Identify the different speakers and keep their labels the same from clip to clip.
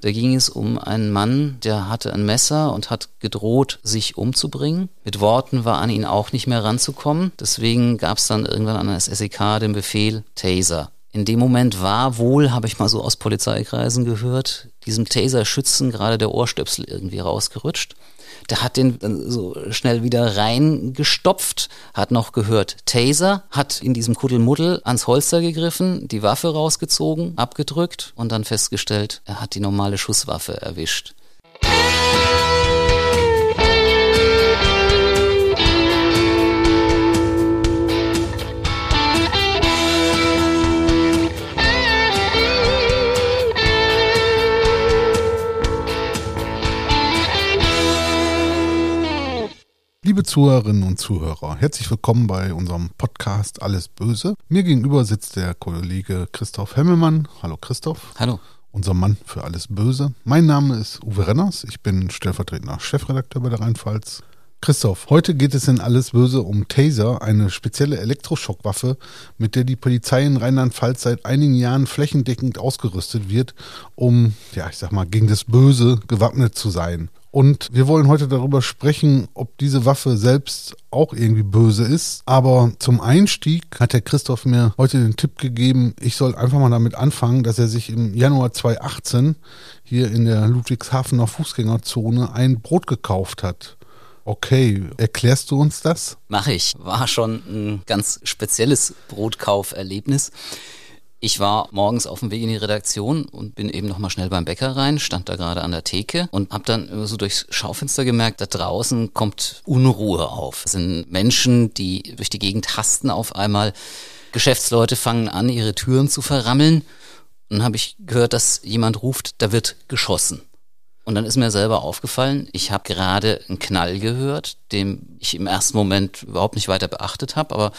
Speaker 1: Da ging es um einen Mann, der hatte ein Messer und hat gedroht, sich umzubringen. Mit Worten war an ihn auch nicht mehr ranzukommen. Deswegen gab es dann irgendwann an das SEK den Befehl Taser. In dem Moment war wohl, habe ich mal so aus Polizeikreisen gehört, diesem Taser-Schützen gerade der Ohrstöpsel irgendwie rausgerutscht. Der hat den dann so schnell wieder reingestopft, hat noch gehört Taser, hat in diesem Kuddelmuddel ans Holster gegriffen, die Waffe rausgezogen, abgedrückt und dann festgestellt, er hat die normale Schusswaffe erwischt.
Speaker 2: Liebe Zuhörerinnen und Zuhörer, herzlich willkommen bei unserem Podcast Alles Böse. Mir gegenüber sitzt der Kollege Christoph Hemmelmann. Hallo Christoph.
Speaker 1: Hallo.
Speaker 2: Unser Mann für alles Böse. Mein Name ist Uwe Renners. Ich bin stellvertretender Chefredakteur bei der Rheinpfalz. Christoph, heute geht es in Alles Böse um Taser, eine spezielle Elektroschockwaffe, mit der die Polizei in Rheinland-Pfalz seit einigen Jahren flächendeckend ausgerüstet wird, um, ja, ich sag mal, gegen das Böse gewappnet zu sein. Und wir wollen heute darüber sprechen, ob diese Waffe selbst auch irgendwie böse ist. Aber zum Einstieg hat der Christoph mir heute den Tipp gegeben, ich soll einfach mal damit anfangen, dass er sich im Januar 2018 hier in der Ludwigshafener Fußgängerzone ein Brot gekauft hat. Okay, erklärst du uns das?
Speaker 1: Mach ich. War schon ein ganz spezielles Brotkauferlebnis. Ich war morgens auf dem Weg in die Redaktion und bin eben noch mal schnell beim Bäcker rein, stand da gerade an der Theke und habe dann so durchs Schaufenster gemerkt, da draußen kommt Unruhe auf. Es sind Menschen, die durch die Gegend hasten auf einmal. Geschäftsleute fangen an, ihre Türen zu verrammeln. Und dann habe ich gehört, dass jemand ruft, da wird geschossen. Und dann ist mir selber aufgefallen, ich habe gerade einen Knall gehört, den ich im ersten Moment überhaupt nicht weiter beachtet habe, aber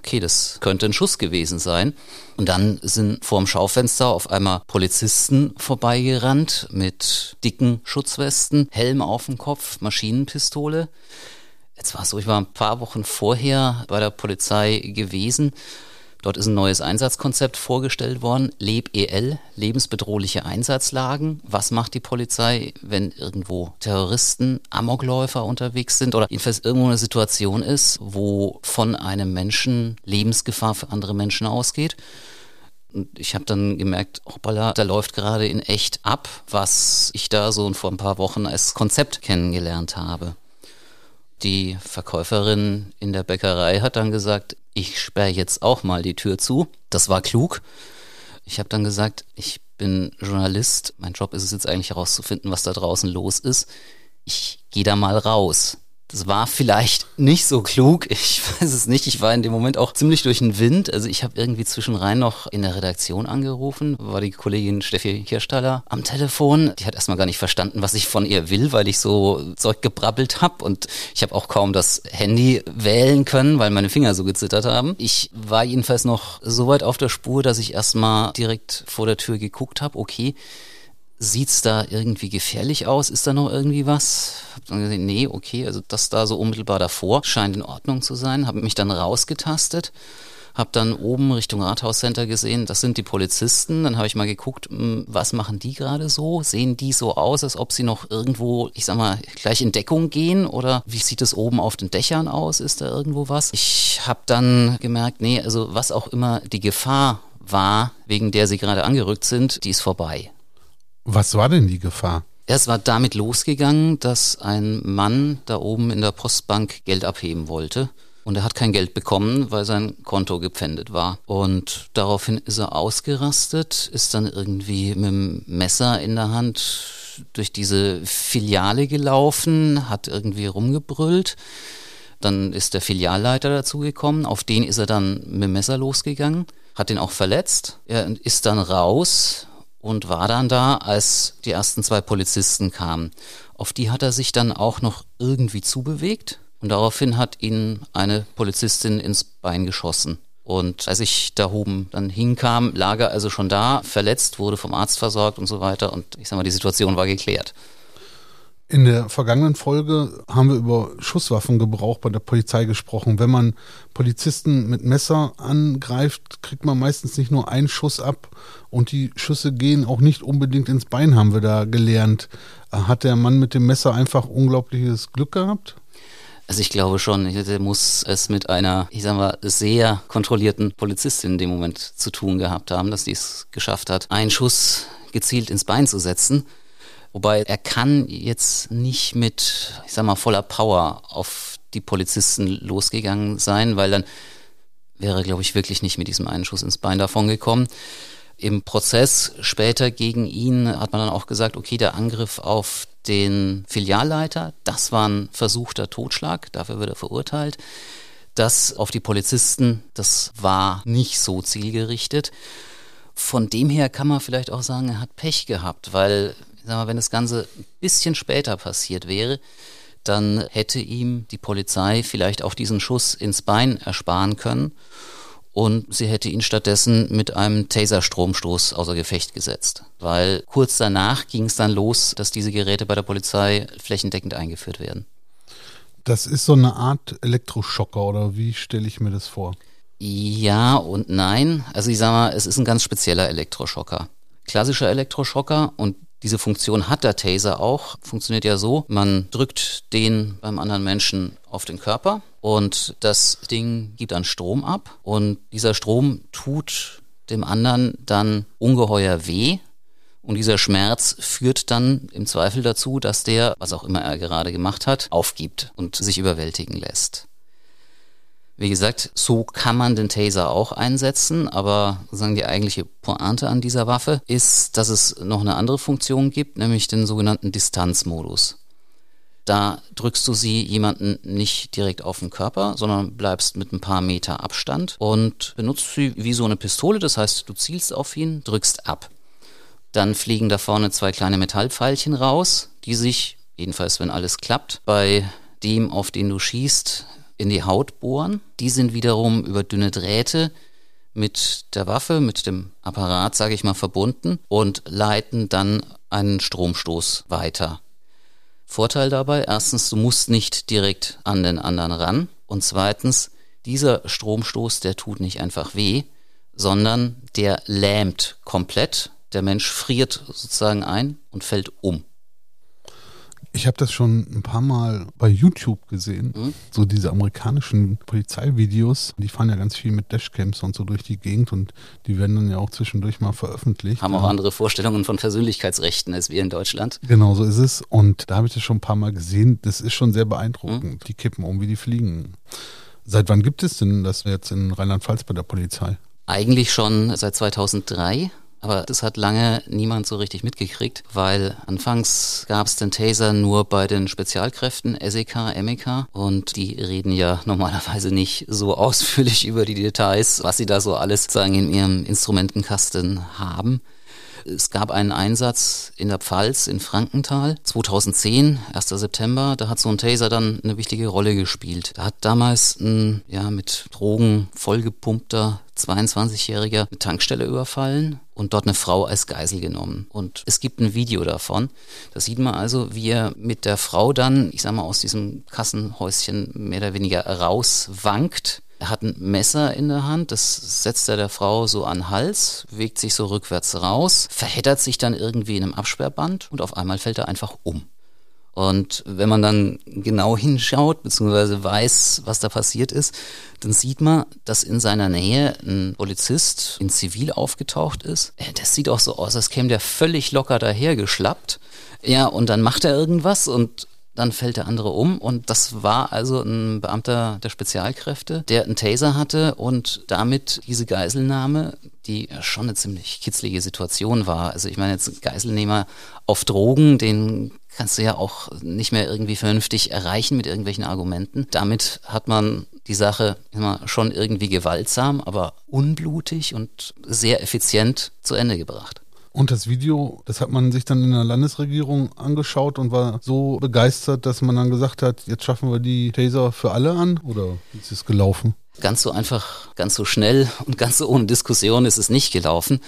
Speaker 1: okay, das könnte ein Schuss gewesen sein. Und dann sind vorm Schaufenster auf einmal Polizisten vorbeigerannt mit dicken Schutzwesten, Helm auf dem Kopf, Maschinenpistole. Jetzt war es so, ich war ein paar Wochen vorher bei der Polizei gewesen Dort ist ein neues Einsatzkonzept vorgestellt worden, LebEL, lebensbedrohliche Einsatzlagen. Was macht die Polizei, wenn irgendwo Terroristen, Amokläufer unterwegs sind oder jedenfalls irgendwo eine Situation ist, wo von einem Menschen Lebensgefahr für andere Menschen ausgeht? Und ich habe dann gemerkt, hoppala, da läuft gerade in echt ab, was ich da so vor ein paar Wochen als Konzept kennengelernt habe. Die Verkäuferin in der Bäckerei hat dann gesagt, ich sperre jetzt auch mal die Tür zu. Das war klug. Ich habe dann gesagt, ich bin Journalist. Mein Job ist es jetzt eigentlich herauszufinden, was da draußen los ist. Ich gehe da mal raus. Das war vielleicht nicht so klug, ich weiß es nicht. Ich war in dem Moment auch ziemlich durch den Wind. Also ich habe irgendwie zwischenrein noch in der Redaktion angerufen, war die Kollegin Steffi Kirstaller am Telefon. Die hat erstmal gar nicht verstanden, was ich von ihr will, weil ich so Zeug gebrabbelt habe und ich habe auch kaum das Handy wählen können, weil meine Finger so gezittert haben. Ich war jedenfalls noch so weit auf der Spur, dass ich erstmal direkt vor der Tür geguckt habe, okay, Sieht's da irgendwie gefährlich aus? Ist da noch irgendwie was? Hab dann gesehen, nee, okay, also das da so unmittelbar davor scheint in Ordnung zu sein. Habe mich dann rausgetastet, habe dann oben Richtung Rathauscenter gesehen, das sind die Polizisten. Dann habe ich mal geguckt, hm, was machen die gerade so? Sehen die so aus, als ob sie noch irgendwo, ich sag mal, gleich in Deckung gehen? Oder wie sieht es oben auf den Dächern aus? Ist da irgendwo was? Ich habe dann gemerkt, nee, also was auch immer die Gefahr war, wegen der sie gerade angerückt sind, die ist vorbei.
Speaker 2: Was war denn die Gefahr?
Speaker 1: Es war damit losgegangen, dass ein Mann da oben in der Postbank Geld abheben wollte. Und er hat kein Geld bekommen, weil sein Konto gepfändet war. Und daraufhin ist er ausgerastet, ist dann irgendwie mit dem Messer in der Hand durch diese Filiale gelaufen, hat irgendwie rumgebrüllt. Dann ist der Filialleiter dazugekommen, auf den ist er dann mit dem Messer losgegangen, hat ihn auch verletzt. Er ist dann raus, und war dann da, als die ersten zwei Polizisten kamen. Auf die hat er sich dann auch noch irgendwie zubewegt und daraufhin hat ihn eine Polizistin ins Bein geschossen. Und als ich da oben dann hinkam, lag er also schon da, verletzt, wurde vom Arzt versorgt und so weiter. Und ich sag mal, die Situation war geklärt.
Speaker 2: In der vergangenen Folge haben wir über Schusswaffengebrauch bei der Polizei gesprochen. Wenn man Polizisten mit Messer angreift, kriegt man meistens nicht nur einen Schuss ab und die Schüsse gehen auch nicht unbedingt ins Bein, haben wir da gelernt. Hat der Mann mit dem Messer einfach unglaubliches Glück gehabt?
Speaker 1: Also ich glaube schon, der muss es mit einer, ich sag mal, sehr kontrollierten Polizistin in dem Moment zu tun gehabt haben, dass die es geschafft hat, einen Schuss gezielt ins Bein zu setzen. Wobei er kann jetzt nicht mit, ich sag mal, voller Power auf die Polizisten losgegangen sein, weil dann wäre, glaube ich, wirklich nicht mit diesem einen Schuss ins Bein davon gekommen. Im Prozess später gegen ihn hat man dann auch gesagt, okay, der Angriff auf den Filialleiter, das war ein versuchter Totschlag, dafür wird er verurteilt. Das auf die Polizisten, das war nicht so zielgerichtet. Von dem her kann man vielleicht auch sagen, er hat Pech gehabt, weil mal, wenn das Ganze ein bisschen später passiert wäre, dann hätte ihm die Polizei vielleicht auch diesen Schuss ins Bein ersparen können und sie hätte ihn stattdessen mit einem Taser-Stromstoß außer Gefecht gesetzt. Weil kurz danach ging es dann los, dass diese Geräte bei der Polizei flächendeckend eingeführt werden.
Speaker 2: Das ist so eine Art Elektroschocker oder wie stelle ich mir das vor?
Speaker 1: Ja und nein. Also ich sage mal, es ist ein ganz spezieller Elektroschocker. Klassischer Elektroschocker und diese Funktion hat der Taser auch. Funktioniert ja so, man drückt den beim anderen Menschen auf den Körper und das Ding gibt dann Strom ab und dieser Strom tut dem anderen dann ungeheuer weh. Und dieser Schmerz führt dann im Zweifel dazu, dass der, was auch immer er gerade gemacht hat, aufgibt und sich überwältigen lässt. Wie gesagt, so kann man den Taser auch einsetzen, aber sagen die eigentliche Pointe an dieser Waffe ist, dass es noch eine andere Funktion gibt, nämlich den sogenannten Distanzmodus. Da drückst du sie jemanden nicht direkt auf den Körper, sondern bleibst mit ein paar Meter Abstand und benutzt sie wie so eine Pistole. Das heißt, du zielst auf ihn, drückst ab. Dann fliegen da vorne zwei kleine Metallpfeilchen raus, die sich, jedenfalls wenn alles klappt, bei dem, auf den du schießt, in die Haut bohren. Die sind wiederum über dünne Drähte mit der Waffe, mit dem Apparat, sage ich mal, verbunden und leiten dann einen Stromstoß weiter. Vorteil dabei, erstens, du musst nicht direkt an den anderen ran und zweitens, dieser Stromstoß, der tut nicht einfach weh, sondern der lähmt komplett. Der Mensch friert sozusagen ein und fällt um.
Speaker 2: Ich habe das schon ein paar Mal bei YouTube gesehen, mhm. so diese amerikanischen Polizeivideos. Die fahren ja ganz viel mit Dashcams und so durch die Gegend und die werden dann ja auch zwischendurch mal veröffentlicht.
Speaker 1: Haben auch andere Vorstellungen von Persönlichkeitsrechten als wir in Deutschland.
Speaker 2: Genau, so ist es. Und da habe ich das schon ein paar Mal gesehen. Das ist schon sehr beeindruckend. Mhm. Die kippen um, wie die fliegen. Seit wann gibt es denn das jetzt in Rheinland-Pfalz bei der Polizei?
Speaker 1: Eigentlich schon seit 2003. Aber das hat lange niemand so richtig mitgekriegt, weil anfangs gab es den Taser nur bei den Spezialkräften SEK, MEK und die reden ja normalerweise nicht so ausführlich über die Details, was sie da so alles sagen in ihrem Instrumentenkasten haben. Es gab einen Einsatz in der Pfalz in Frankenthal 2010, 1. September. Da hat so ein Taser dann eine wichtige Rolle gespielt. Da hat damals ein ja, mit Drogen vollgepumpter 22-Jähriger eine Tankstelle überfallen und dort eine Frau als Geisel genommen. Und es gibt ein Video davon. Da sieht man also, wie er mit der Frau dann, ich sag mal, aus diesem Kassenhäuschen mehr oder weniger rauswankt er hat ein Messer in der Hand, das setzt er der Frau so an den Hals, bewegt sich so rückwärts raus, verheddert sich dann irgendwie in einem Absperrband und auf einmal fällt er einfach um. Und wenn man dann genau hinschaut, beziehungsweise weiß, was da passiert ist, dann sieht man, dass in seiner Nähe ein Polizist in Zivil aufgetaucht ist. Äh, das sieht auch so aus, als käme der völlig locker dahergeschlappt. Ja, und dann macht er irgendwas und dann fällt der andere um und das war also ein Beamter der Spezialkräfte, der einen Taser hatte und damit diese Geiselnahme, die schon eine ziemlich kitzlige Situation war. Also ich meine jetzt Geiselnehmer auf Drogen, den kannst du ja auch nicht mehr irgendwie vernünftig erreichen mit irgendwelchen Argumenten. Damit hat man die Sache immer schon irgendwie gewaltsam, aber unblutig und sehr effizient zu Ende gebracht.
Speaker 2: Und das Video, das hat man sich dann in der Landesregierung angeschaut und war so begeistert, dass man dann gesagt hat, jetzt schaffen wir die Taser für alle an? Oder ist es gelaufen?
Speaker 1: Ganz so einfach, ganz so schnell und ganz so ohne Diskussion ist es nicht gelaufen.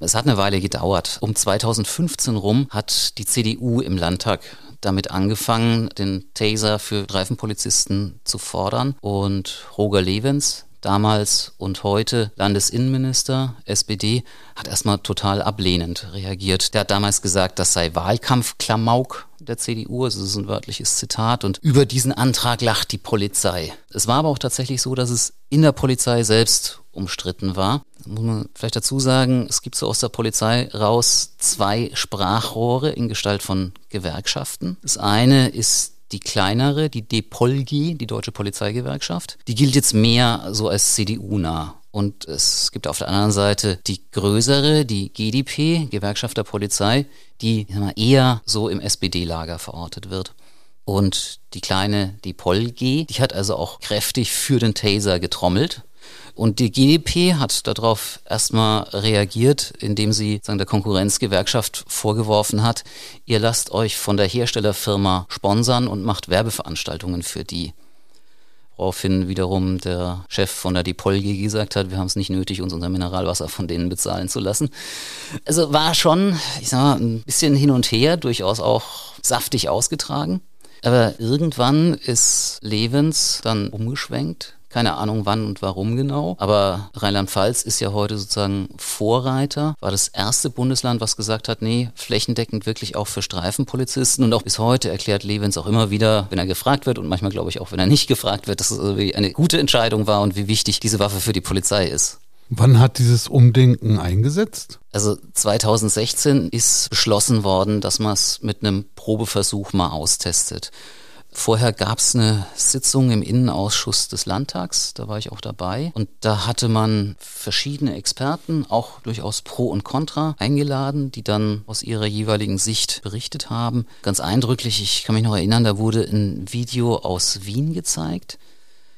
Speaker 1: Es hat eine Weile gedauert. Um 2015 rum hat die CDU im Landtag damit angefangen, den Taser für Streifenpolizisten zu fordern. Und Roger Levens, damals und heute Landesinnenminister, SPD, hat erstmal total ablehnend reagiert. Der hat damals gesagt, das sei Wahlkampfklamauk der CDU, also das ist ein wörtliches Zitat, und über diesen Antrag lacht die Polizei. Es war aber auch tatsächlich so, dass es in der Polizei selbst umstritten war. Da muss man vielleicht dazu sagen, es gibt so aus der Polizei raus zwei Sprachrohre in Gestalt von Gewerkschaften. Das eine ist die kleinere, die DePolgi, die Deutsche Polizeigewerkschaft, die gilt jetzt mehr so als CDU-nah. Und es gibt auf der anderen Seite die größere, die GDP, Gewerkschaft der Polizei, die eher so im SPD-Lager verortet wird. Und die kleine, die Polgi, die hat also auch kräftig für den Taser getrommelt. Und die GDP hat darauf erstmal reagiert, indem sie sagen, der Konkurrenzgewerkschaft vorgeworfen hat, ihr lasst euch von der Herstellerfirma sponsern und macht Werbeveranstaltungen für die. Woraufhin wiederum der Chef von der Dipolgi gesagt hat, wir haben es nicht nötig, uns unser Mineralwasser von denen bezahlen zu lassen. Also war schon, ich sag mal, ein bisschen hin und her, durchaus auch saftig ausgetragen. Aber irgendwann ist Levens dann umgeschwenkt keine Ahnung wann und warum genau. Aber Rheinland-Pfalz ist ja heute sozusagen Vorreiter, war das erste Bundesland, was gesagt hat, nee, flächendeckend wirklich auch für Streifenpolizisten. Und auch bis heute erklärt Levens auch immer wieder, wenn er gefragt wird und manchmal glaube ich auch, wenn er nicht gefragt wird, dass es eine gute Entscheidung war und wie wichtig diese Waffe für die Polizei ist.
Speaker 2: Wann hat dieses Umdenken eingesetzt?
Speaker 1: Also 2016 ist beschlossen worden, dass man es mit einem Probeversuch mal austestet. Vorher gab es eine Sitzung im Innenausschuss des Landtags, da war ich auch dabei. Und da hatte man verschiedene Experten, auch durchaus pro und contra, eingeladen, die dann aus ihrer jeweiligen Sicht berichtet haben. Ganz eindrücklich, ich kann mich noch erinnern, da wurde ein Video aus Wien gezeigt.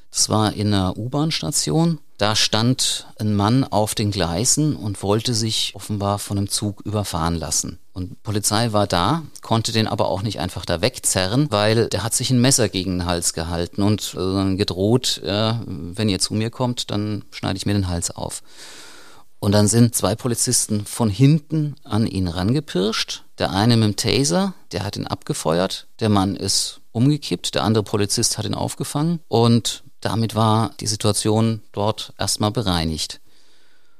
Speaker 1: Das war in einer U-Bahn-Station da stand ein Mann auf den Gleisen und wollte sich offenbar von einem Zug überfahren lassen. Und Polizei war da, konnte den aber auch nicht einfach da wegzerren, weil der hat sich ein Messer gegen den Hals gehalten und äh, gedroht, äh, wenn ihr zu mir kommt, dann schneide ich mir den Hals auf. Und dann sind zwei Polizisten von hinten an ihn rangepirscht. Der eine mit dem Taser, der hat ihn abgefeuert. Der Mann ist umgekippt. Der andere Polizist hat ihn aufgefangen. Und damit war die Situation dort erstmal bereinigt.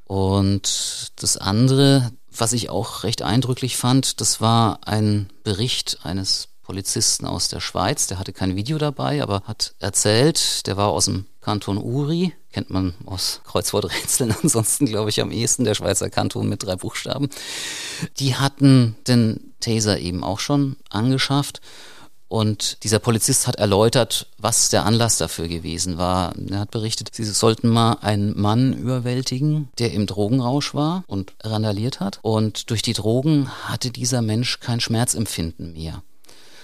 Speaker 1: Und das andere, was ich auch recht eindrücklich fand, das war ein Bericht eines Polizisten aus der Schweiz, der hatte kein Video dabei, aber hat erzählt, der war aus dem Kanton Uri, kennt man aus Kreuzworträtseln, ansonsten glaube ich am ehesten der Schweizer Kanton mit drei Buchstaben. Die hatten den Taser eben auch schon angeschafft und dieser Polizist hat erläutert, was der Anlass dafür gewesen war. Er hat berichtet, sie sollten mal einen Mann überwältigen, der im Drogenrausch war und randaliert hat. Und durch die Drogen hatte dieser Mensch kein Schmerzempfinden mehr.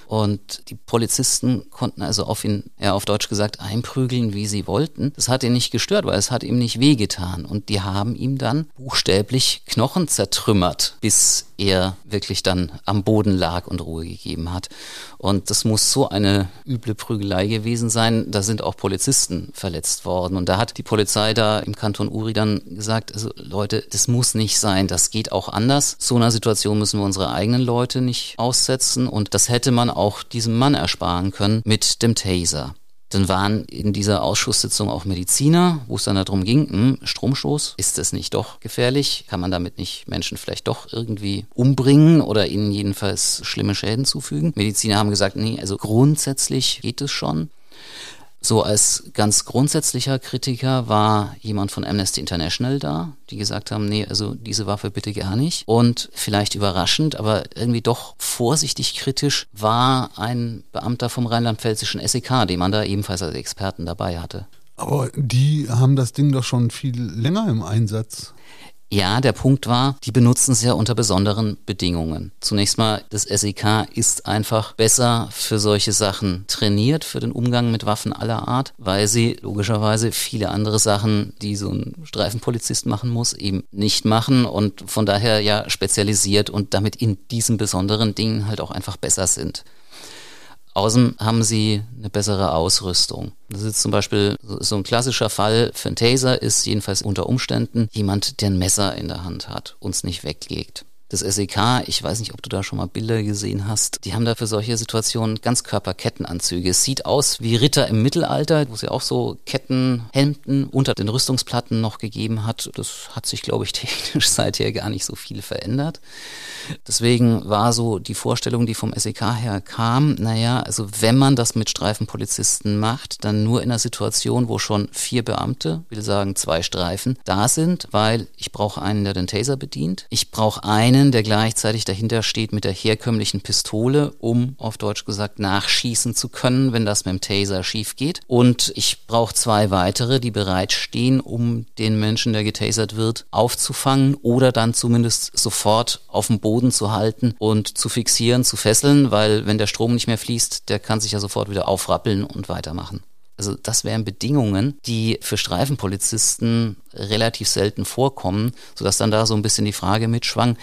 Speaker 1: Und die Polizisten konnten also auf ihn, ja auf Deutsch gesagt, einprügeln, wie sie wollten. Das hat ihn nicht gestört, weil es hat ihm nicht wehgetan. Und die haben ihm dann buchstäblich Knochen zertrümmert, bis er wirklich dann am Boden lag und Ruhe gegeben hat. Und das muss so eine üble Prügelei gewesen sein. Da sind auch Polizisten verletzt worden. Und da hat die Polizei da im Kanton Uri dann gesagt, also Leute, das muss nicht sein. Das geht auch anders. So einer Situation müssen wir unsere eigenen Leute nicht aussetzen. Und das hätte man auch diesem Mann ersparen können mit dem Taser. Dann waren in dieser Ausschusssitzung auch Mediziner, wo es dann darum ging, hm, Stromstoß, ist das nicht doch gefährlich? Kann man damit nicht Menschen vielleicht doch irgendwie umbringen oder ihnen jedenfalls schlimme Schäden zufügen? Mediziner haben gesagt, nee, also grundsätzlich geht es schon. So als ganz grundsätzlicher Kritiker war jemand von Amnesty International da, die gesagt haben, nee, also diese Waffe bitte gar nicht. Und vielleicht überraschend, aber irgendwie doch vorsichtig kritisch war ein Beamter vom rheinland-pfälzischen SEK, den man da ebenfalls als Experten dabei hatte.
Speaker 2: Aber die haben das Ding doch schon viel länger im Einsatz.
Speaker 1: Ja, der Punkt war, die benutzen es ja unter besonderen Bedingungen. Zunächst mal, das SEK ist einfach besser für solche Sachen trainiert, für den Umgang mit Waffen aller Art, weil sie logischerweise viele andere Sachen, die so ein Streifenpolizist machen muss, eben nicht machen und von daher ja spezialisiert und damit in diesen besonderen Dingen halt auch einfach besser sind. Außen haben sie eine bessere Ausrüstung. Das ist zum Beispiel so ein klassischer Fall für einen Taser ist jedenfalls unter Umständen jemand, der ein Messer in der Hand hat, uns nicht weglegt. Das SEK, ich weiß nicht, ob du da schon mal Bilder gesehen hast, die haben da für solche Situationen Ganzkörperkettenanzüge. Es sieht aus wie Ritter im Mittelalter, wo es ja auch so Kettenhemden unter den Rüstungsplatten noch gegeben hat. Das hat sich, glaube ich, technisch seither gar nicht so viel verändert. Deswegen war so die Vorstellung, die vom SEK her kam, naja, also wenn man das mit Streifenpolizisten macht, dann nur in einer Situation, wo schon vier Beamte, will sagen zwei Streifen, da sind, weil ich brauche einen, der den Taser bedient. Ich brauche einen, der gleichzeitig dahinter steht mit der herkömmlichen Pistole, um auf Deutsch gesagt nachschießen zu können, wenn das mit dem Taser schief geht. Und ich brauche zwei weitere, die bereitstehen, um den Menschen, der getasert wird, aufzufangen oder dann zumindest sofort auf dem Boden zu halten und zu fixieren, zu fesseln, weil wenn der Strom nicht mehr fließt, der kann sich ja sofort wieder aufrappeln und weitermachen. Also das wären Bedingungen, die für Streifenpolizisten relativ selten vorkommen, sodass dann da so ein bisschen die Frage mitschwang,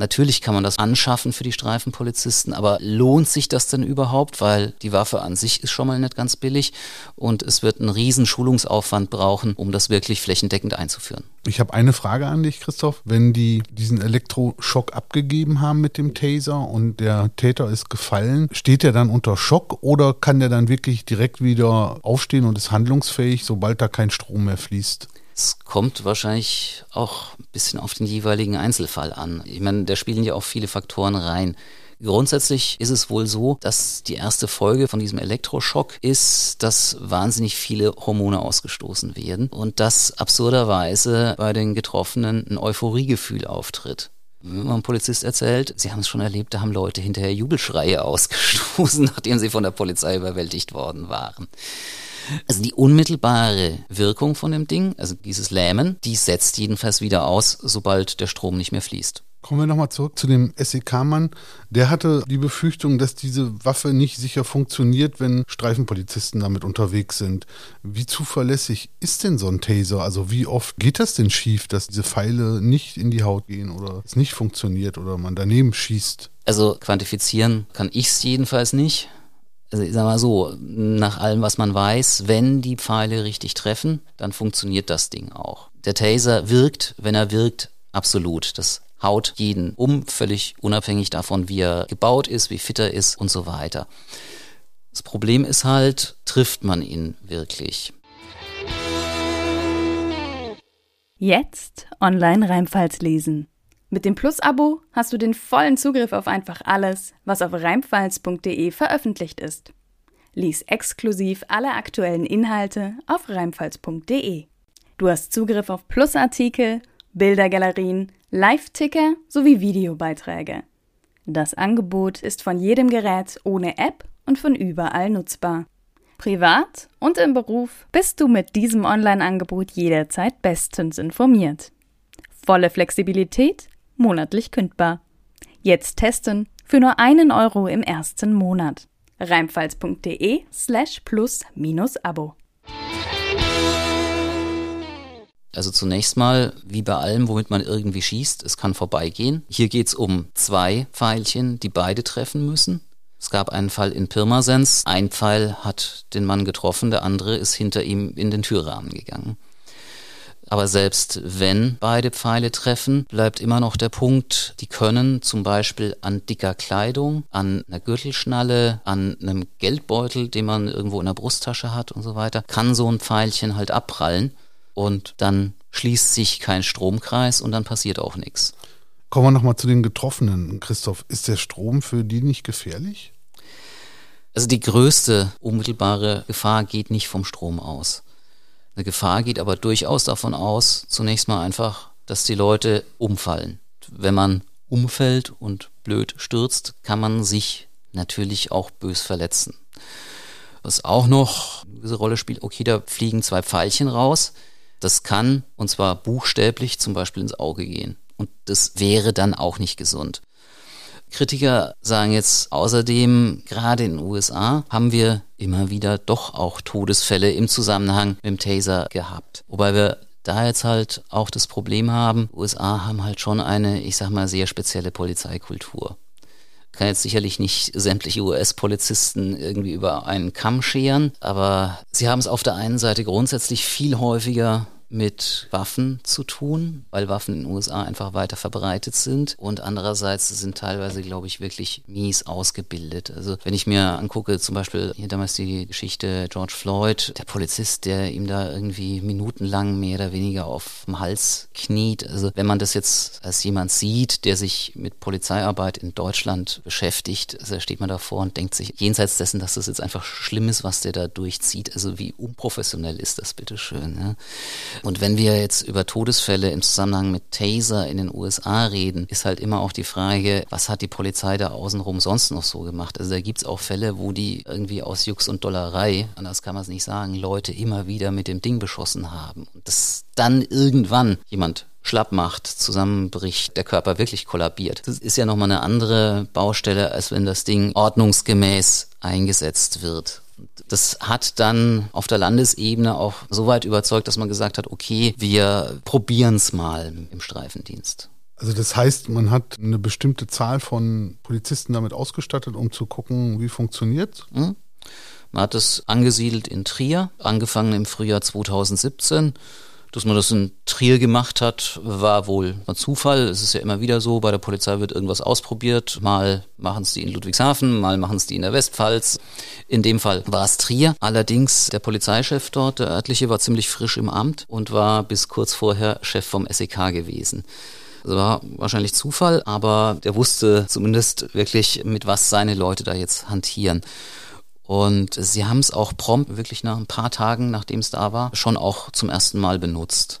Speaker 1: Natürlich kann man das anschaffen für die Streifenpolizisten, aber lohnt sich das denn überhaupt? Weil die Waffe an sich ist schon mal nicht ganz billig und es wird einen riesen Schulungsaufwand brauchen, um das wirklich flächendeckend einzuführen.
Speaker 2: Ich habe eine Frage an dich, Christoph. Wenn die diesen Elektroschock abgegeben haben mit dem Taser und der Täter ist gefallen, steht er dann unter Schock oder kann der dann wirklich direkt wieder aufstehen und ist handlungsfähig, sobald da kein Strom mehr fließt?
Speaker 1: Es kommt wahrscheinlich auch ein bisschen auf den jeweiligen Einzelfall an. Ich meine, da spielen ja auch viele Faktoren rein. Grundsätzlich ist es wohl so, dass die erste Folge von diesem Elektroschock ist, dass wahnsinnig viele Hormone ausgestoßen werden und dass absurderweise bei den Getroffenen ein Euphoriegefühl auftritt. Wenn man einem Polizist erzählt, sie haben es schon erlebt, da haben Leute hinterher Jubelschreie ausgestoßen, nachdem sie von der Polizei überwältigt worden waren. Also die unmittelbare Wirkung von dem Ding, also dieses Lähmen, die setzt jedenfalls wieder aus, sobald der Strom nicht mehr fließt.
Speaker 2: Kommen wir nochmal zurück zu dem SEK-Mann. Der hatte die Befürchtung, dass diese Waffe nicht sicher funktioniert, wenn Streifenpolizisten damit unterwegs sind. Wie zuverlässig ist denn so ein Taser? Also wie oft geht das denn schief, dass diese Pfeile nicht in die Haut gehen oder es nicht funktioniert oder man daneben schießt?
Speaker 1: Also quantifizieren kann ich es jedenfalls nicht also ich sag mal so, nach allem, was man weiß, wenn die Pfeile richtig treffen, dann funktioniert das Ding auch. Der Taser wirkt, wenn er wirkt, absolut. Das haut jeden um, völlig unabhängig davon, wie er gebaut ist, wie fit er ist und so weiter. Das Problem ist halt, trifft man ihn wirklich?
Speaker 3: Jetzt online Reimfalls lesen. Mit dem Plus-Abo hast du den vollen Zugriff auf einfach alles, was auf reimfalls.de veröffentlicht ist. Lies exklusiv alle aktuellen Inhalte auf reimfalls.de. Du hast Zugriff auf Plus-Artikel, Bildergalerien, Live-Ticker sowie Videobeiträge. Das Angebot ist von jedem Gerät ohne App und von überall nutzbar. Privat und im Beruf bist du mit diesem Online-Angebot jederzeit bestens informiert. Volle Flexibilität monatlich kündbar. Jetzt testen für nur einen Euro im ersten Monat. Reimfalls.de slash plus minus Abo.
Speaker 1: Also zunächst mal, wie bei allem, womit man irgendwie schießt, es kann vorbeigehen. Hier geht es um zwei Pfeilchen, die beide treffen müssen. Es gab einen Fall in Pirmasens. Ein Pfeil hat den Mann getroffen, der andere ist hinter ihm in den Türrahmen gegangen. Aber selbst wenn beide Pfeile treffen, bleibt immer noch der Punkt, die können zum Beispiel an dicker Kleidung, an einer Gürtelschnalle, an einem Geldbeutel, den man irgendwo in der Brusttasche hat und so weiter, kann so ein Pfeilchen halt abprallen und dann schließt sich kein Stromkreis und dann passiert auch nichts.
Speaker 2: Kommen wir nochmal zu den Getroffenen. Christoph, ist der Strom für die nicht gefährlich?
Speaker 1: Also die größte unmittelbare Gefahr geht nicht vom Strom aus. Eine Gefahr geht aber durchaus davon aus, zunächst mal einfach, dass die Leute umfallen. Wenn man umfällt und blöd stürzt, kann man sich natürlich auch bös verletzen. Was auch noch eine Rolle spielt, okay, da fliegen zwei Pfeilchen raus. Das kann, und zwar buchstäblich, zum Beispiel ins Auge gehen. Und das wäre dann auch nicht gesund. Kritiker sagen jetzt außerdem, gerade in den USA haben wir immer wieder doch auch Todesfälle im Zusammenhang mit dem Taser gehabt. Wobei wir da jetzt halt auch das Problem haben, USA haben halt schon eine, ich sag mal, sehr spezielle Polizeikultur. Kann jetzt sicherlich nicht sämtliche US-Polizisten irgendwie über einen Kamm scheren, aber sie haben es auf der einen Seite grundsätzlich viel häufiger, mit Waffen zu tun, weil Waffen in den USA einfach weiter verbreitet sind. Und andererseits sind teilweise, glaube ich, wirklich mies ausgebildet. Also wenn ich mir angucke, zum Beispiel hier damals die Geschichte George Floyd, der Polizist, der ihm da irgendwie minutenlang mehr oder weniger auf dem Hals kniet. Also wenn man das jetzt als jemand sieht, der sich mit Polizeiarbeit in Deutschland beschäftigt, also steht man davor und denkt sich, jenseits dessen, dass das jetzt einfach schlimm ist, was der da durchzieht, also wie unprofessionell ist das bitteschön. Ja? Und wenn wir jetzt über Todesfälle im Zusammenhang mit Taser in den USA reden, ist halt immer auch die Frage, was hat die Polizei da außenrum sonst noch so gemacht? Also da gibt's auch Fälle, wo die irgendwie aus Jux und Dollerei, anders kann man es nicht sagen, Leute immer wieder mit dem Ding beschossen haben. Und dass dann irgendwann jemand schlapp macht, zusammenbricht, der Körper wirklich kollabiert. Das ist ja nochmal eine andere Baustelle, als wenn das Ding ordnungsgemäß eingesetzt wird. Das hat dann auf der Landesebene auch so weit überzeugt, dass man gesagt hat, okay, wir probieren es mal im Streifendienst.
Speaker 2: Also das heißt, man hat eine bestimmte Zahl von Polizisten damit ausgestattet, um zu gucken, wie funktioniert.
Speaker 1: Mhm. Man hat es angesiedelt in Trier, angefangen im Frühjahr 2017 dass man das in Trier gemacht hat, war wohl ein Zufall. Es ist ja immer wieder so, bei der Polizei wird irgendwas ausprobiert. Mal machen es die in Ludwigshafen, mal machen es die in der Westpfalz. In dem Fall war es Trier. Allerdings der Polizeichef dort, der örtliche, war ziemlich frisch im Amt und war bis kurz vorher Chef vom SEK gewesen. Das war wahrscheinlich Zufall, aber der wusste zumindest wirklich, mit was seine Leute da jetzt hantieren. Und sie haben es auch prompt, wirklich nach ein paar Tagen, nachdem es da war, schon auch zum ersten Mal benutzt.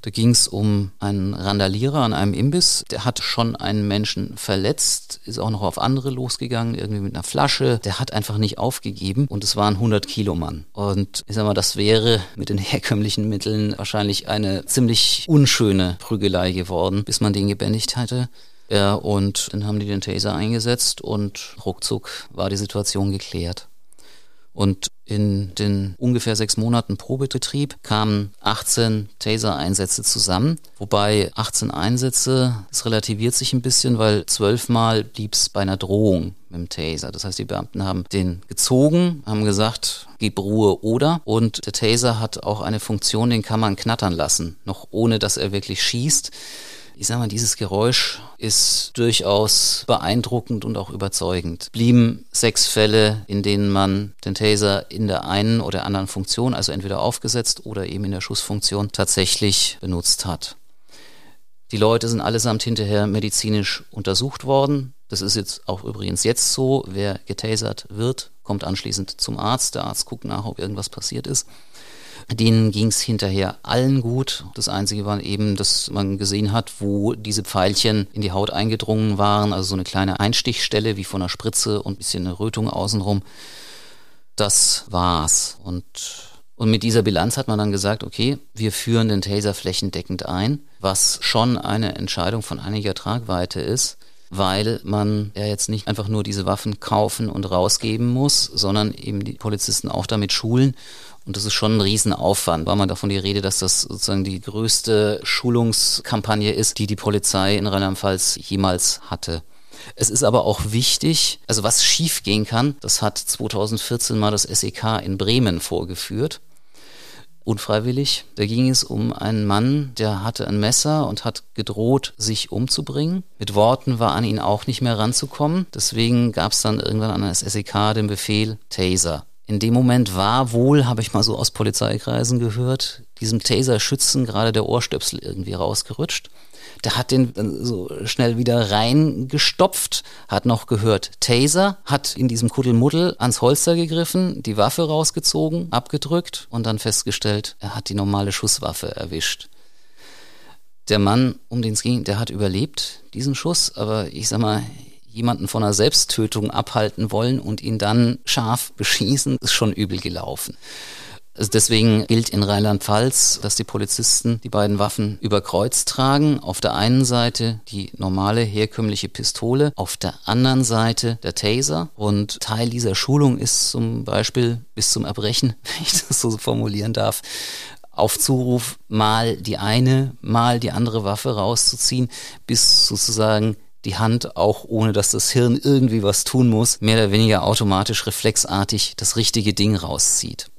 Speaker 1: Da ging es um einen Randalierer an einem Imbiss. Der hat schon einen Menschen verletzt, ist auch noch auf andere losgegangen, irgendwie mit einer Flasche. Der hat einfach nicht aufgegeben und es war ein 100 Kilo Mann. Und ich sag mal, das wäre mit den herkömmlichen Mitteln wahrscheinlich eine ziemlich unschöne Prügelei geworden, bis man den gebändigt hatte. Ja, und dann haben die den Taser eingesetzt und ruckzuck war die Situation geklärt. Und in den ungefähr sechs Monaten Probebetrieb kamen 18 Taser-Einsätze zusammen. Wobei 18 Einsätze, es relativiert sich ein bisschen, weil zwölfmal blieb es bei einer Drohung mit dem Taser. Das heißt, die Beamten haben den gezogen, haben gesagt, gib Ruhe oder. Und der Taser hat auch eine Funktion, den kann man knattern lassen, noch ohne dass er wirklich schießt ich sag mal, dieses Geräusch ist durchaus beeindruckend und auch überzeugend. Blieben sechs Fälle, in denen man den Taser in der einen oder anderen Funktion, also entweder aufgesetzt oder eben in der Schussfunktion, tatsächlich benutzt hat. Die Leute sind allesamt hinterher medizinisch untersucht worden. Das ist jetzt auch übrigens jetzt so. Wer getasert wird, kommt anschließend zum Arzt. Der Arzt guckt nach, ob irgendwas passiert ist. Denen ging es hinterher allen gut. Das Einzige war eben, dass man gesehen hat, wo diese Pfeilchen in die Haut eingedrungen waren, also so eine kleine Einstichstelle wie von einer Spritze und ein bisschen eine Rötung außenrum. Das war's. Und, und mit dieser Bilanz hat man dann gesagt, okay, wir führen den Taser flächendeckend ein, was schon eine Entscheidung von einiger Tragweite ist weil man ja jetzt nicht einfach nur diese Waffen kaufen und rausgeben muss, sondern eben die Polizisten auch damit schulen und das ist schon ein Riesenaufwand. War mal davon die Rede, dass das sozusagen die größte Schulungskampagne ist, die die Polizei in Rheinland-Pfalz jemals hatte. Es ist aber auch wichtig, also was schiefgehen kann, das hat 2014 mal das SEK in Bremen vorgeführt. Unfreiwillig. Da ging es um einen Mann, der hatte ein Messer und hat gedroht, sich umzubringen. Mit Worten war an ihn auch nicht mehr ranzukommen. Deswegen gab es dann irgendwann an das SEK den Befehl Taser. In dem Moment war wohl, habe ich mal so aus Polizeikreisen gehört, diesem Taser-Schützen gerade der Ohrstöpsel irgendwie rausgerutscht. Der hat den so schnell wieder reingestopft, hat noch gehört Taser, hat in diesem Kuddelmuddel ans Holster gegriffen, die Waffe rausgezogen, abgedrückt und dann festgestellt, er hat die normale Schusswaffe erwischt. Der Mann, um den es ging, der hat überlebt, diesen Schuss, aber ich sag mal, jemanden von einer Selbsttötung abhalten wollen und ihn dann scharf beschießen, ist schon übel gelaufen. Also deswegen gilt in Rheinland-Pfalz, dass die Polizisten die beiden Waffen über Kreuz tragen. Auf der einen Seite die normale herkömmliche Pistole, auf der anderen Seite der Taser. Und Teil dieser Schulung ist zum Beispiel bis zum Erbrechen, wenn ich das so formulieren darf, auf Zuruf mal die eine, mal die andere Waffe rauszuziehen, bis sozusagen die Hand, auch ohne dass das Hirn irgendwie was tun muss, mehr oder weniger automatisch reflexartig das richtige Ding rauszieht.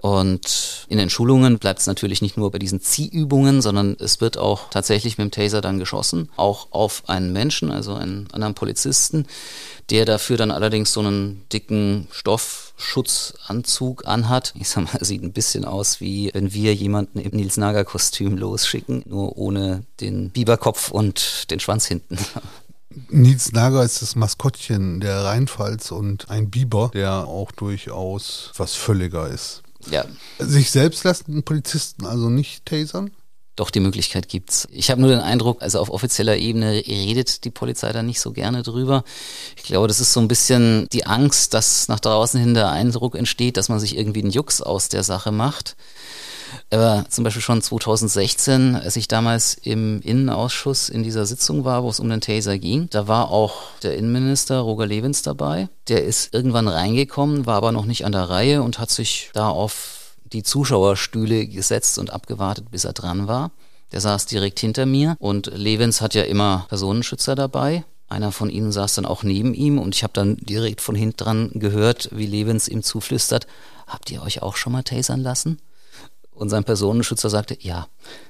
Speaker 1: Und in den Schulungen bleibt es natürlich nicht nur bei diesen Ziehübungen, sondern es wird auch tatsächlich mit dem Taser dann geschossen, auch auf einen Menschen, also einen anderen Polizisten, der dafür dann allerdings so einen dicken Stoffschutzanzug anhat. Ich sag mal, sieht ein bisschen aus wie wenn wir jemanden im Nils Nager Kostüm losschicken, nur ohne den Biberkopf und den Schwanz hinten.
Speaker 2: Nils Nager ist das Maskottchen der Rheinpfalz und ein Biber, der auch durchaus was völliger ist.
Speaker 1: Ja.
Speaker 2: Sich selbst lassen Polizisten also nicht tasern?
Speaker 1: Doch, die Möglichkeit gibt's. Ich habe nur den Eindruck, also auf offizieller Ebene redet die Polizei da nicht so gerne drüber. Ich glaube, das ist so ein bisschen die Angst, dass nach draußen hin der Eindruck entsteht, dass man sich irgendwie einen Jux aus der Sache macht. Aber zum Beispiel schon 2016, als ich damals im Innenausschuss in dieser Sitzung war, wo es um den Taser ging, da war auch der Innenminister Roger Lewins dabei. Der ist irgendwann reingekommen, war aber noch nicht an der Reihe und hat sich da auf die Zuschauerstühle gesetzt und abgewartet, bis er dran war. Der saß direkt hinter mir und Levens hat ja immer Personenschützer dabei. Einer von ihnen saß dann auch neben ihm und ich habe dann direkt von hinten dran gehört, wie Levens ihm zuflüstert, habt ihr euch auch schon mal tasern lassen? Und sein Personenschützer sagte, ja.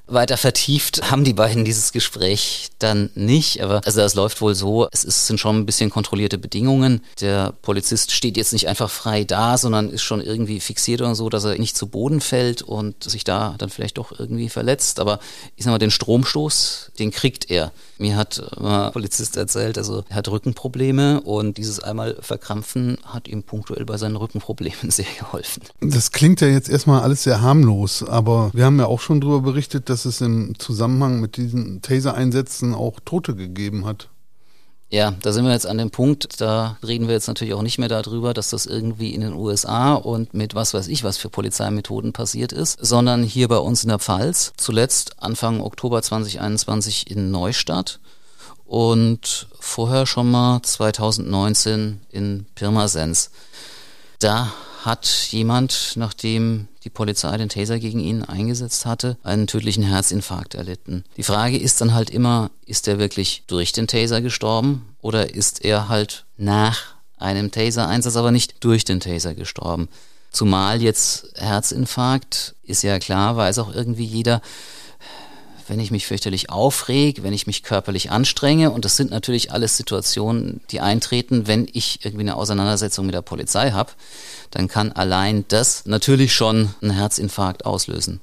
Speaker 1: Weiter vertieft haben die beiden dieses Gespräch dann nicht, aber also das läuft wohl so, es ist, sind schon ein bisschen kontrollierte Bedingungen. Der Polizist steht jetzt nicht einfach frei da, sondern ist schon irgendwie fixiert oder so, dass er nicht zu Boden fällt und sich da dann vielleicht doch irgendwie verletzt. Aber ich sag mal, den Stromstoß, den kriegt er. Mir hat ein Polizist erzählt, also er hat Rückenprobleme und dieses einmal verkrampfen hat ihm punktuell bei seinen Rückenproblemen sehr geholfen.
Speaker 2: Das klingt ja jetzt erstmal alles sehr harmlos, aber wir haben ja auch schon darüber berichtet, dass dass es im Zusammenhang mit diesen Taser-Einsätzen auch Tote gegeben hat.
Speaker 1: Ja, da sind wir jetzt an dem Punkt, da reden wir jetzt natürlich auch nicht mehr darüber, dass das irgendwie in den USA und mit was weiß ich was für Polizeimethoden passiert ist, sondern hier bei uns in der Pfalz, zuletzt Anfang Oktober 2021 in Neustadt und vorher schon mal 2019 in Pirmasens. Da hat jemand, nachdem die Polizei den Taser gegen ihn eingesetzt hatte, einen tödlichen Herzinfarkt erlitten. Die Frage ist dann halt immer, ist er wirklich durch den Taser gestorben oder ist er halt nach einem Taser-Einsatz, aber nicht durch den Taser gestorben? Zumal jetzt Herzinfarkt ist ja klar, weiß auch irgendwie jeder, wenn ich mich fürchterlich aufreg, wenn ich mich körperlich anstrenge. Und das sind natürlich alles Situationen, die eintreten, wenn ich irgendwie eine Auseinandersetzung mit der Polizei habe. Dann kann allein das natürlich schon einen Herzinfarkt auslösen.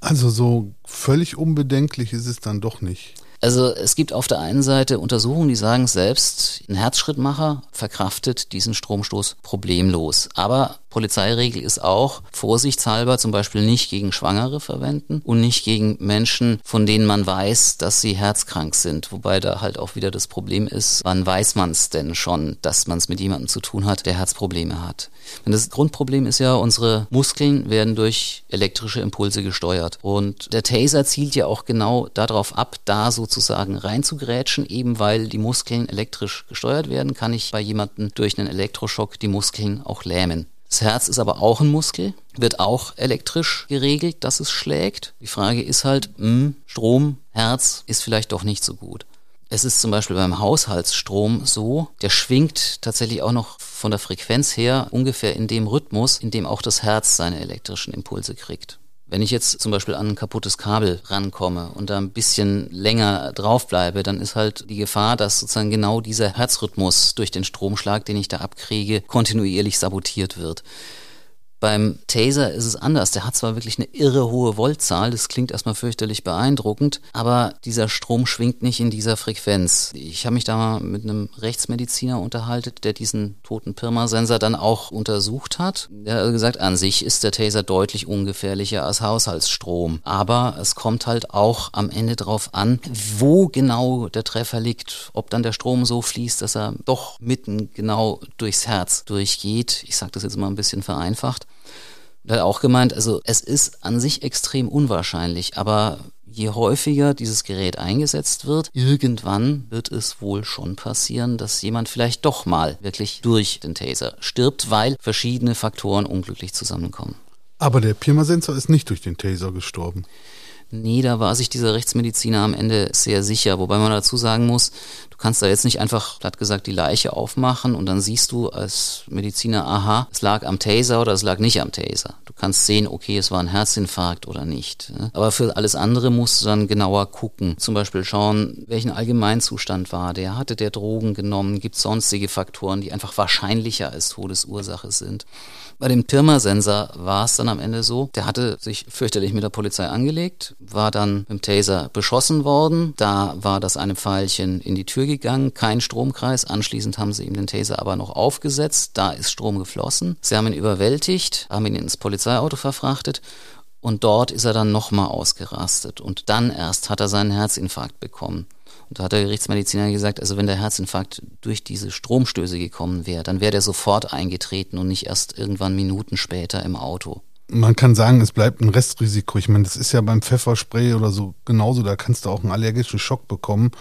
Speaker 2: Also so völlig unbedenklich ist es dann doch nicht.
Speaker 1: Also es gibt auf der einen Seite Untersuchungen, die sagen selbst, ein Herzschrittmacher verkraftet diesen Stromstoß problemlos. Aber Polizeiregel ist auch, vorsichtshalber zum Beispiel nicht gegen Schwangere verwenden und nicht gegen Menschen, von denen man weiß, dass sie herzkrank sind. Wobei da halt auch wieder das Problem ist, wann weiß man es denn schon, dass man es mit jemandem zu tun hat, der Herzprobleme hat. Und das Grundproblem ist ja, unsere Muskeln werden durch elektrische Impulse gesteuert. Und der Taser zielt ja auch genau darauf ab, da sozusagen reinzugrätschen, eben weil die Muskeln elektrisch gesteuert werden, kann ich bei jemandem durch einen Elektroschock die Muskeln auch lähmen. Das Herz ist aber auch ein Muskel, wird auch elektrisch geregelt, dass es schlägt. Die Frage ist halt, mh, hm, Strom, Herz ist vielleicht doch nicht so gut. Es ist zum Beispiel beim Haushaltsstrom so, der schwingt tatsächlich auch noch von der Frequenz her ungefähr in dem Rhythmus, in dem auch das Herz seine elektrischen Impulse kriegt. Wenn ich jetzt zum Beispiel an ein kaputtes Kabel rankomme und da ein bisschen länger draufbleibe, dann ist halt die Gefahr, dass sozusagen genau dieser Herzrhythmus durch den Stromschlag, den ich da abkriege, kontinuierlich sabotiert wird. Beim Taser ist es anders. Der hat zwar wirklich eine irre hohe Voltzahl, das klingt erstmal fürchterlich beeindruckend, aber dieser Strom schwingt nicht in dieser Frequenz. Ich habe mich da mal mit einem Rechtsmediziner unterhalten, der diesen toten Pirma-Sensor dann auch untersucht hat. Der hat gesagt, an sich ist der Taser deutlich ungefährlicher als Haushaltsstrom. Aber es kommt halt auch am Ende drauf an, wo genau der Treffer liegt. Ob dann der Strom so fließt, dass er doch mitten genau durchs Herz durchgeht. Ich sage das jetzt mal ein bisschen vereinfacht. Er hat auch gemeint, also es ist an sich extrem unwahrscheinlich, aber je häufiger dieses Gerät eingesetzt wird, irgendwann wird es wohl schon passieren, dass jemand vielleicht doch mal wirklich durch den Taser stirbt, weil verschiedene Faktoren unglücklich zusammenkommen.
Speaker 2: Aber der Pirmasensor ist nicht durch den Taser gestorben.
Speaker 1: Nee, da war sich dieser Rechtsmediziner am Ende sehr sicher. Wobei man dazu sagen muss, du kannst da jetzt nicht einfach, platt gesagt, die Leiche aufmachen und dann siehst du als Mediziner, aha, es lag am Taser oder es lag nicht am Taser. Du kannst sehen, okay, es war ein Herzinfarkt oder nicht. Aber für alles andere musst du dann genauer gucken. Zum Beispiel schauen, welchen Allgemeinzustand war der? Hatte der Drogen genommen? Gibt es sonstige Faktoren, die einfach wahrscheinlicher als Todesursache sind? Bei dem Tirmer-Sensor war es dann am Ende so, der hatte sich fürchterlich mit der Polizei angelegt, war dann mit dem Taser beschossen worden. Da war das eine Pfeilchen in die Tür gegangen, kein Stromkreis. Anschließend haben sie ihm den Taser aber noch aufgesetzt. Da ist Strom geflossen. Sie haben ihn überwältigt, haben ihn ins Polizeiauto verfrachtet und dort ist er dann nochmal ausgerastet. Und dann erst hat er seinen Herzinfarkt bekommen. Da hat der Gerichtsmediziner gesagt, also wenn der Herzinfarkt durch diese Stromstöße gekommen wäre, dann wäre der sofort eingetreten und nicht erst irgendwann Minuten später im Auto
Speaker 2: man kann sagen, es bleibt ein Restrisiko. Ich meine, das ist ja beim Pfefferspray oder so genauso, da kannst du auch einen allergischen Schock bekommen.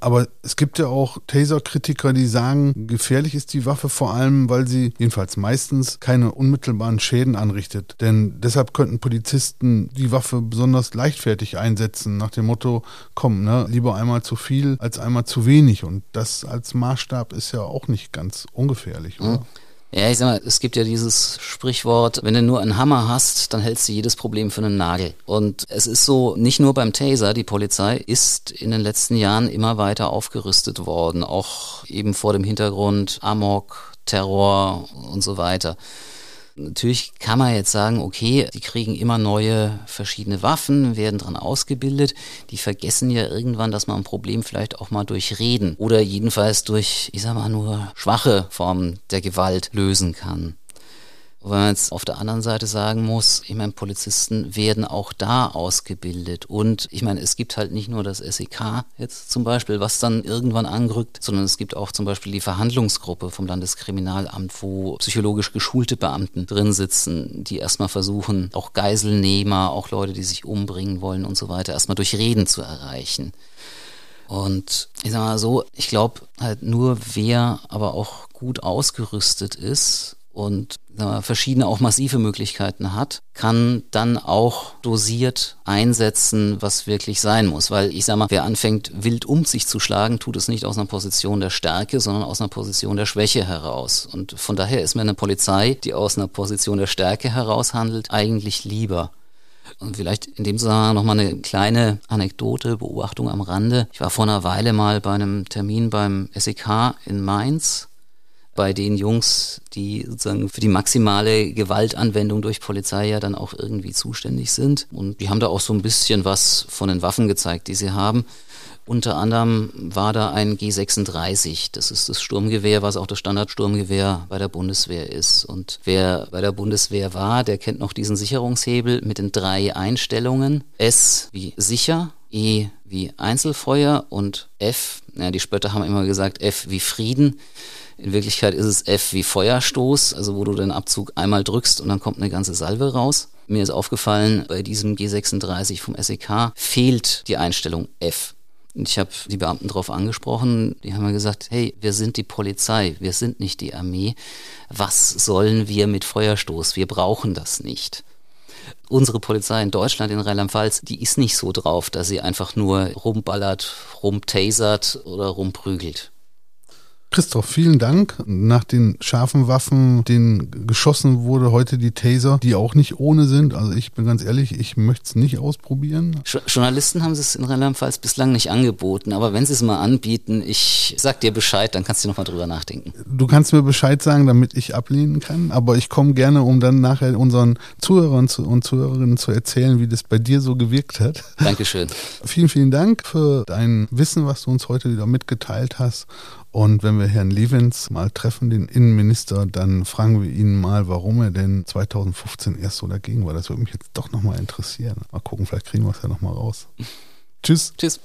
Speaker 2: Aber es gibt ja auch Taser-Kritiker, die sagen, gefährlich ist die Waffe vor allem, weil sie jedenfalls meistens keine unmittelbaren Schäden anrichtet. Denn deshalb könnten Polizisten die Waffe besonders leichtfertig einsetzen, nach dem Motto, komm, ne, lieber einmal zu viel als einmal zu wenig. Und das als Maßstab ist ja auch nicht ganz ungefährlich, oder? Mhm.
Speaker 1: Ja, ich sag mal, es gibt ja dieses Sprichwort, wenn du nur einen Hammer hast, dann hältst du jedes Problem für einen Nagel. Und es ist so, nicht nur beim Taser, die Polizei ist in den letzten Jahren immer weiter aufgerüstet worden, auch eben vor dem Hintergrund Amok, Terror und so weiter. Natürlich kann man jetzt sagen, okay, die kriegen immer neue verschiedene Waffen, werden dran ausgebildet. Die vergessen ja irgendwann, dass man ein Problem vielleicht auch mal durch Reden oder jedenfalls durch, ich sag mal, nur schwache Formen der Gewalt lösen kann. Weil man jetzt auf der anderen Seite sagen muss, ich meine, Polizisten werden auch da ausgebildet. Und ich meine, es gibt halt nicht nur das SEK jetzt zum Beispiel, was dann irgendwann angerückt, sondern es gibt auch zum Beispiel die Verhandlungsgruppe vom Landeskriminalamt, wo psychologisch geschulte Beamten drin sitzen, die erstmal versuchen, auch Geiselnehmer, auch Leute, die sich umbringen wollen und so weiter, erstmal durch Reden zu erreichen. Und ich sag mal so, ich glaube halt nur, wer aber auch gut ausgerüstet ist und äh, verschiedene auch massive Möglichkeiten hat, kann dann auch dosiert einsetzen, was wirklich sein muss. Weil ich sag mal, wer anfängt wild um sich zu schlagen, tut es nicht aus einer Position der Stärke, sondern aus einer Position der Schwäche heraus. Und von daher ist mir eine Polizei, die aus einer Position der Stärke heraus handelt, eigentlich lieber. Und vielleicht in dem Zusammenhang nochmal eine kleine Anekdote, Beobachtung am Rande. Ich war vor einer Weile mal bei einem Termin beim SEK in Mainz bei den Jungs, die sozusagen für die maximale Gewaltanwendung durch Polizei ja dann auch irgendwie zuständig sind. Und die haben da auch so ein bisschen was von den Waffen gezeigt, die sie haben. Unter anderem war da ein G36. Das ist das Sturmgewehr, was auch das Standardsturmgewehr bei der Bundeswehr ist. Und wer bei der Bundeswehr war, der kennt noch diesen Sicherungshebel mit den drei Einstellungen. S wie sicher, E wie Einzelfeuer und F, ja, die Spötter haben immer gesagt F wie Frieden. In Wirklichkeit ist es F wie Feuerstoß, also wo du den Abzug einmal drückst und dann kommt eine ganze Salve raus. Mir ist aufgefallen, bei diesem G36 vom SEK fehlt die Einstellung F. Und ich habe die Beamten darauf angesprochen, die haben mir gesagt, hey, wir sind die Polizei, wir sind nicht die Armee. Was sollen wir mit Feuerstoß? Wir brauchen das nicht. Unsere Polizei in Deutschland, in Rheinland-Pfalz, die ist nicht so drauf, dass sie einfach nur rumballert, rumtasert oder rumprügelt.
Speaker 2: Christoph, vielen Dank. Nach den scharfen Waffen, denen geschossen wurde, heute die Taser, die auch nicht ohne sind. Also ich bin ganz ehrlich, ich möchte es nicht ausprobieren.
Speaker 1: Journalisten haben es in Rheinland-Pfalz bislang nicht angeboten, aber wenn sie es mal anbieten, ich sag dir Bescheid, dann kannst du nochmal drüber nachdenken.
Speaker 2: Du kannst mir Bescheid sagen, damit ich ablehnen kann, aber ich komme gerne, um dann nachher unseren Zuhörern und Zuhörerinnen zu erzählen, wie das bei dir so gewirkt hat.
Speaker 1: Dankeschön.
Speaker 2: vielen, vielen Dank für dein Wissen, was du uns heute wieder mitgeteilt hast. Und wenn wir Herrn Levens mal treffen, den Innenminister, dann fragen wir ihn mal, warum er denn 2015 erst so dagegen war. Das würde mich jetzt doch nochmal interessieren. Mal gucken, vielleicht kriegen wir es ja nochmal raus. Tschüss.
Speaker 1: Tschüss.